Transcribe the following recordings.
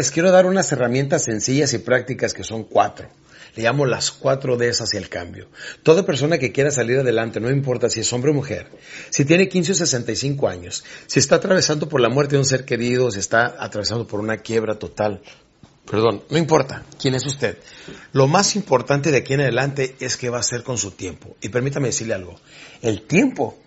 Les quiero dar unas herramientas sencillas y prácticas que son cuatro. Le llamo las cuatro Ds hacia el cambio. Toda persona que quiera salir adelante, no importa si es hombre o mujer, si tiene 15 o 65 años, si está atravesando por la muerte de un ser querido, si está atravesando por una quiebra total, perdón, no importa quién es usted. Lo más importante de aquí en adelante es qué va a hacer con su tiempo. Y permítame decirle algo. El tiempo,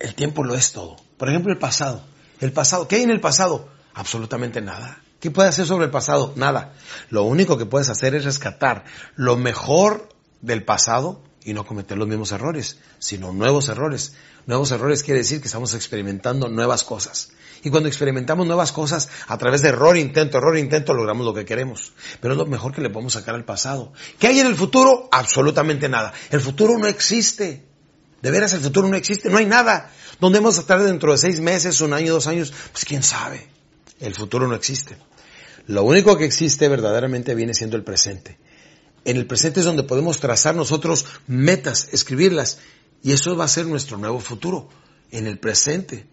el tiempo lo es todo. Por ejemplo, el pasado. El pasado, ¿qué hay en el pasado? Absolutamente nada. ¿Qué puedes hacer sobre el pasado? Nada. Lo único que puedes hacer es rescatar lo mejor del pasado y no cometer los mismos errores, sino nuevos errores. Nuevos errores quiere decir que estamos experimentando nuevas cosas. Y cuando experimentamos nuevas cosas, a través de error, intento, error, intento, logramos lo que queremos. Pero es lo mejor que le podemos sacar al pasado. ¿Qué hay en el futuro? Absolutamente nada. El futuro no existe. De veras, el futuro no existe. No hay nada. ¿Dónde vamos a estar dentro de seis meses, un año, dos años? Pues quién sabe. El futuro no existe. Lo único que existe verdaderamente viene siendo el presente. En el presente es donde podemos trazar nosotros metas, escribirlas, y eso va a ser nuestro nuevo futuro. En el presente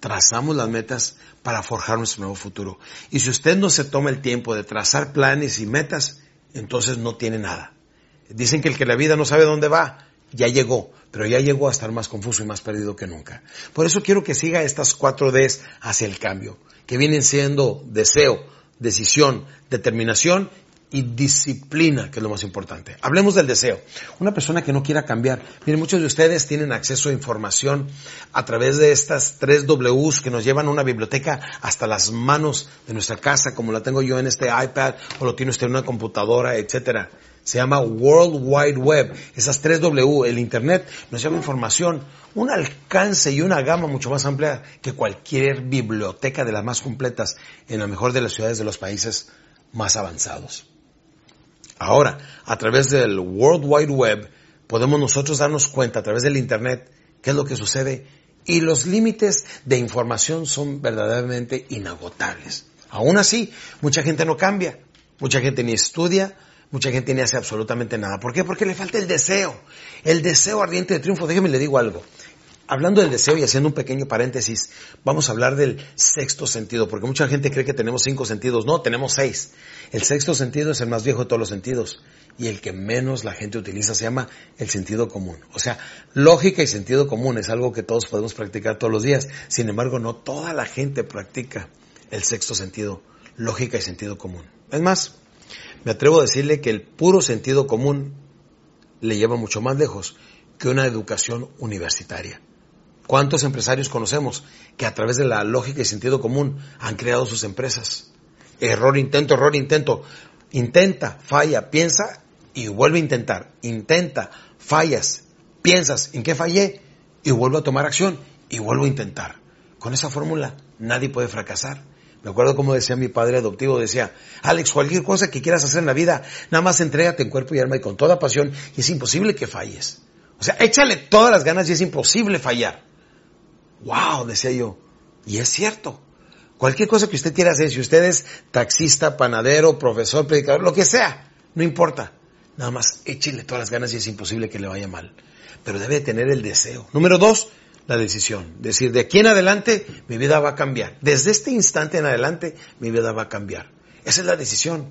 trazamos las metas para forjar nuestro nuevo futuro. Y si usted no se toma el tiempo de trazar planes y metas, entonces no tiene nada. Dicen que el que la vida no sabe dónde va, ya llegó, pero ya llegó a estar más confuso y más perdido que nunca. Por eso quiero que siga estas cuatro Ds hacia el cambio, que vienen siendo deseo, decisión, determinación y disciplina, que es lo más importante. Hablemos del deseo. Una persona que no quiera cambiar. Miren, muchos de ustedes tienen acceso a información a través de estas tres Ws que nos llevan a una biblioteca hasta las manos de nuestra casa, como la tengo yo en este iPad, o lo tiene usted en una computadora, etcétera. Se llama World Wide Web. Esas tres W, el Internet, nos lleva información, un alcance y una gama mucho más amplia que cualquier biblioteca de las más completas en la mejor de las ciudades de los países más avanzados. Ahora, a través del World Wide Web, podemos nosotros darnos cuenta a través del Internet qué es lo que sucede y los límites de información son verdaderamente inagotables. Aún así, mucha gente no cambia, mucha gente ni estudia, mucha gente ni hace absolutamente nada. ¿Por qué? Porque le falta el deseo, el deseo ardiente de triunfo. Déjeme le digo algo. Hablando del deseo y haciendo un pequeño paréntesis, vamos a hablar del sexto sentido, porque mucha gente cree que tenemos cinco sentidos. No, tenemos seis. El sexto sentido es el más viejo de todos los sentidos y el que menos la gente utiliza se llama el sentido común. O sea, lógica y sentido común es algo que todos podemos practicar todos los días. Sin embargo, no toda la gente practica el sexto sentido, lógica y sentido común. Es más, me atrevo a decirle que el puro sentido común le lleva mucho más lejos que una educación universitaria. ¿Cuántos empresarios conocemos que a través de la lógica y sentido común han creado sus empresas? Error, intento, error, intento. Intenta, falla, piensa y vuelve a intentar. Intenta, fallas, piensas en qué fallé y vuelvo a tomar acción y vuelvo a intentar. Con esa fórmula nadie puede fracasar. Me acuerdo como decía mi padre adoptivo, decía, Alex, cualquier cosa que quieras hacer en la vida, nada más entrégate en cuerpo y alma y con toda pasión y es imposible que falles. O sea, échale todas las ganas y es imposible fallar. ¡Wow! decía yo. Y es cierto. Cualquier cosa que usted quiera hacer, si usted es taxista, panadero, profesor, predicador, lo que sea, no importa. Nada más échele todas las ganas y es imposible que le vaya mal. Pero debe tener el deseo. Número dos, la decisión. Decir, de aquí en adelante mi vida va a cambiar. Desde este instante en adelante mi vida va a cambiar. Esa es la decisión.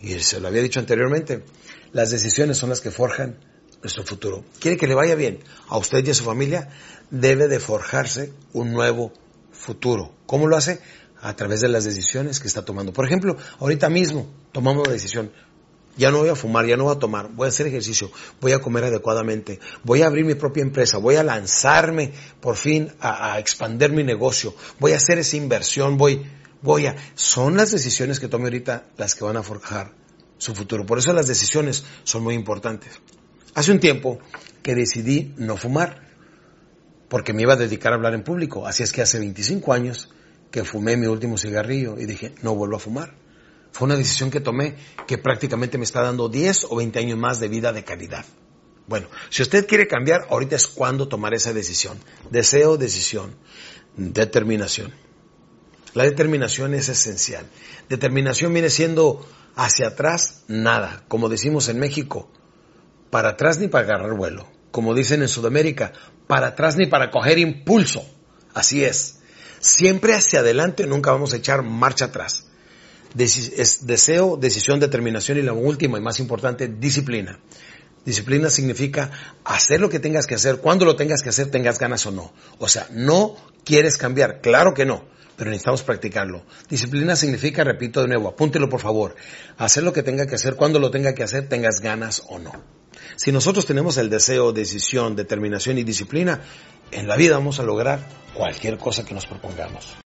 Y se lo había dicho anteriormente. Las decisiones son las que forjan nuestro futuro. Quiere que le vaya bien a usted y a su familia, debe de forjarse un nuevo futuro. ¿Cómo lo hace? A través de las decisiones que está tomando. Por ejemplo, ahorita mismo tomamos la decisión. Ya no voy a fumar, ya no voy a tomar, voy a hacer ejercicio, voy a comer adecuadamente, voy a abrir mi propia empresa, voy a lanzarme por fin a, a expandir mi negocio, voy a hacer esa inversión, voy, voy a... Son las decisiones que tome ahorita las que van a forjar su futuro. Por eso las decisiones son muy importantes. Hace un tiempo que decidí no fumar porque me iba a dedicar a hablar en público. Así es que hace 25 años que fumé mi último cigarrillo y dije, no vuelvo a fumar. Fue una decisión que tomé que prácticamente me está dando 10 o 20 años más de vida de calidad. Bueno, si usted quiere cambiar, ahorita es cuando tomar esa decisión. Deseo, decisión, determinación. La determinación es esencial. Determinación viene siendo hacia atrás nada, como decimos en México, para atrás ni para agarrar vuelo. Como dicen en Sudamérica, para atrás ni para coger impulso. Así es. Siempre hacia adelante, nunca vamos a echar marcha atrás. Es deseo, decisión, determinación y la última y más importante, disciplina. Disciplina significa hacer lo que tengas que hacer, cuando lo tengas que hacer, tengas ganas o no. O sea, no quieres cambiar, claro que no, pero necesitamos practicarlo. Disciplina significa, repito de nuevo, apúntelo por favor, hacer lo que tenga que hacer, cuando lo tenga que hacer, tengas ganas o no. Si nosotros tenemos el deseo, decisión, determinación y disciplina, en la vida vamos a lograr cualquier cosa que nos propongamos.